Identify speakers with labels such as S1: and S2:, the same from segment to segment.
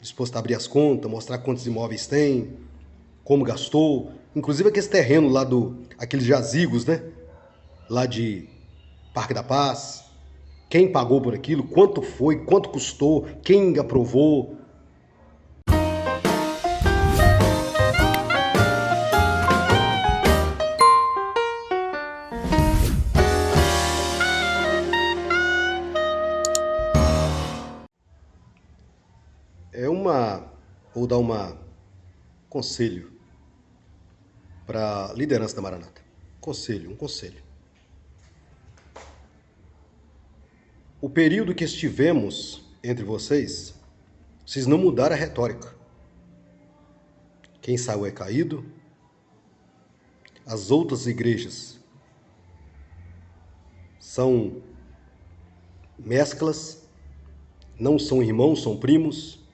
S1: disposto a abrir as contas, mostrar quantos imóveis tem, como gastou, inclusive aquele terreno lá do aqueles jazigos, né? Lá de Parque da Paz. Quem pagou por aquilo, quanto foi, quanto custou, quem aprovou, é uma vou dar uma conselho para a liderança da Maranata. Conselho, um conselho. O período que estivemos entre vocês, vocês não mudaram a retórica. Quem saiu é caído. As outras igrejas são mesclas, não são irmãos, são primos.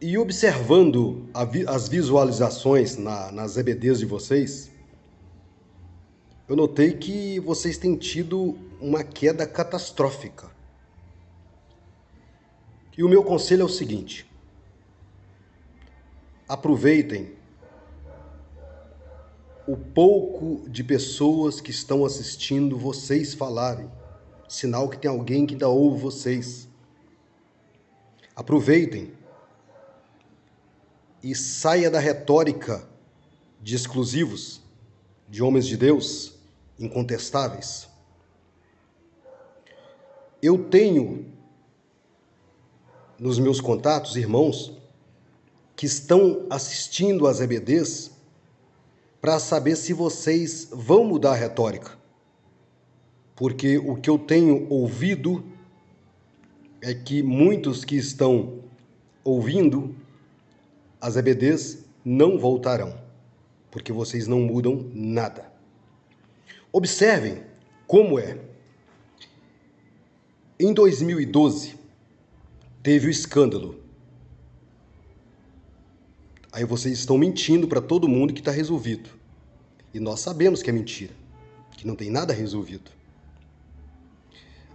S1: E observando as visualizações na, nas EBDs de vocês, eu notei que vocês têm tido uma queda catastrófica. E o meu conselho é o seguinte: aproveitem o pouco de pessoas que estão assistindo vocês falarem, sinal que tem alguém que ainda ouve vocês. Aproveitem e saia da retórica de exclusivos, de homens de Deus, incontestáveis. Eu tenho nos meus contatos irmãos que estão assistindo às EBDs para saber se vocês vão mudar a retórica. Porque o que eu tenho ouvido é que muitos que estão ouvindo as EBDs não voltarão, porque vocês não mudam nada. Observem como é. Em 2012, teve o escândalo. Aí vocês estão mentindo para todo mundo que está resolvido. E nós sabemos que é mentira, que não tem nada resolvido.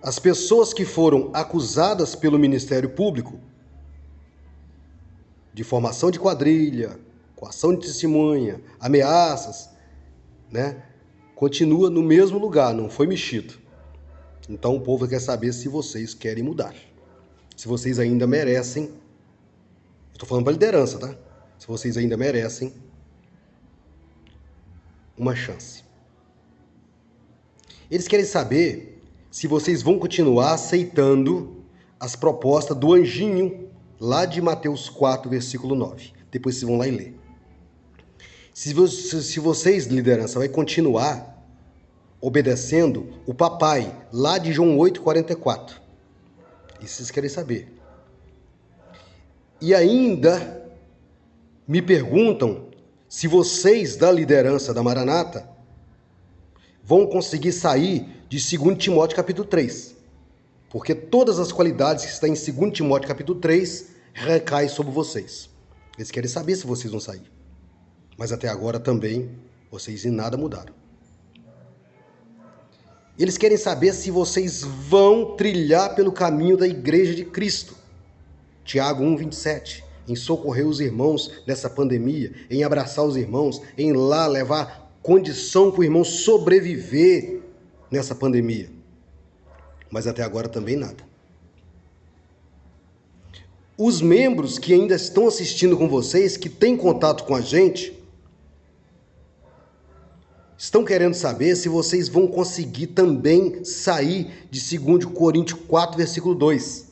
S1: As pessoas que foram acusadas pelo Ministério Público de formação de quadrilha, coação de testemunha, ameaças, né? Continua no mesmo lugar, não foi mexido. Então o povo quer saber se vocês querem mudar. Se vocês ainda merecem. Estou falando para liderança, tá? Se vocês ainda merecem uma chance. Eles querem saber se vocês vão continuar aceitando as propostas do anjinho lá de Mateus 4, versículo 9. Depois vocês vão lá e ler. Se, se vocês, liderança, vai continuar obedecendo o papai, lá de João 8, 44. Isso vocês querem saber. E ainda me perguntam se vocês da liderança da Maranata vão conseguir sair de 2 Timóteo capítulo 3. Porque todas as qualidades que estão em 2 Timóteo capítulo 3 recai sobre vocês. Eles querem saber se vocês vão sair. Mas até agora também vocês em nada mudaram. Eles querem saber se vocês vão trilhar pelo caminho da igreja de Cristo. Tiago 1:27, em socorrer os irmãos nessa pandemia, em abraçar os irmãos, em lá levar condição para o irmão sobreviver nessa pandemia. Mas até agora também nada. Os membros que ainda estão assistindo com vocês, que têm contato com a gente, estão querendo saber se vocês vão conseguir também sair de 2 Coríntios 4, versículo 2.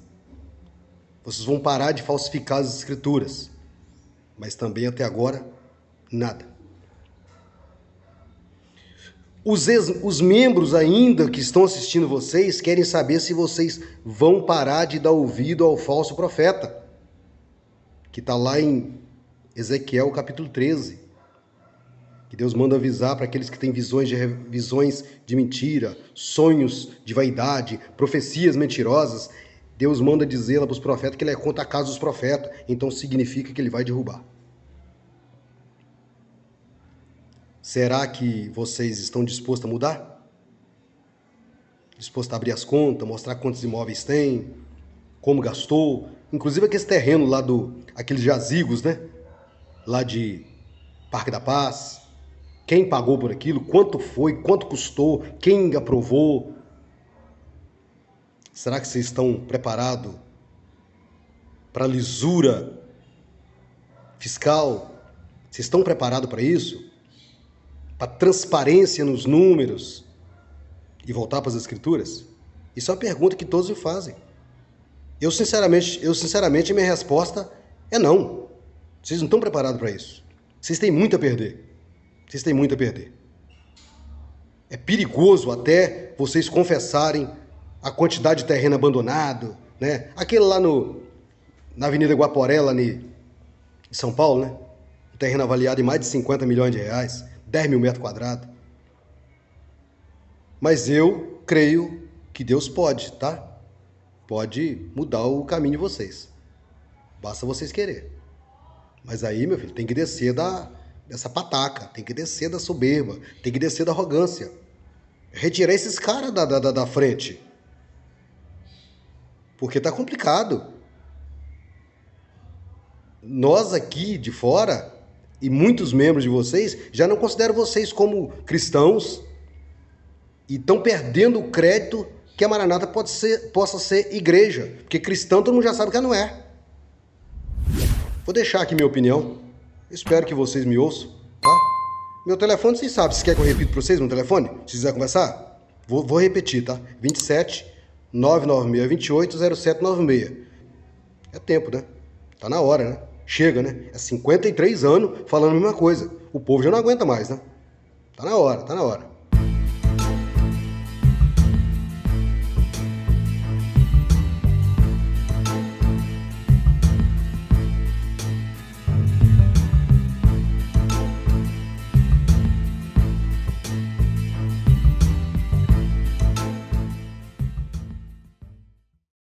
S1: Vocês vão parar de falsificar as escrituras. Mas também até agora, nada. Os, ex, os membros ainda que estão assistindo vocês querem saber se vocês vão parar de dar ouvido ao falso profeta, que está lá em Ezequiel capítulo 13. Que Deus manda avisar para aqueles que têm visões de, visões de mentira, sonhos de vaidade, profecias mentirosas. Deus manda dizer lá para os profetas que ele é contra a casa dos profetas, então significa que ele vai derrubar. Será que vocês estão dispostos a mudar? Dispostos a abrir as contas, mostrar quantos imóveis tem, como gastou, inclusive aquele terreno lá do aqueles jazigos, né? Lá de Parque da Paz. Quem pagou por aquilo? Quanto foi? Quanto custou? Quem aprovou? Será que vocês estão preparados para lisura fiscal? Vocês estão preparados para isso? Para transparência nos números? E voltar para as escrituras? Isso é uma pergunta que todos me fazem. Eu sinceramente, eu sinceramente minha resposta é não. Vocês não estão preparados para isso. Vocês têm muito a perder. Vocês têm muito a perder. É perigoso até vocês confessarem a quantidade de terreno abandonado, né? Aquele lá no na Avenida Guaporé, em São Paulo, né? Um terreno avaliado em mais de 50 milhões de reais, 10 mil metros quadrados. Mas eu creio que Deus pode, tá? Pode mudar o caminho de vocês. Basta vocês querer. Mas aí, meu filho, tem que descer da, dessa pataca, tem que descer da soberba, tem que descer da arrogância. Retirar esses caras da, da, da frente. Porque tá complicado. Nós aqui de fora, e muitos membros de vocês, já não consideram vocês como cristãos e estão perdendo o crédito que a Maranata pode ser, possa ser igreja. Porque cristão todo mundo já sabe que não é. Vou deixar aqui minha opinião. Espero que vocês me ouçam, tá? Meu telefone, vocês sabem. Se quer que eu repita para vocês meu telefone? Se quiser conversar? Vou, vou repetir, tá? 27 996 28 0796. É tempo, né? Tá na hora, né? Chega, né? É 53 anos falando a mesma coisa. O povo já não aguenta mais, né? Tá na hora, tá na hora.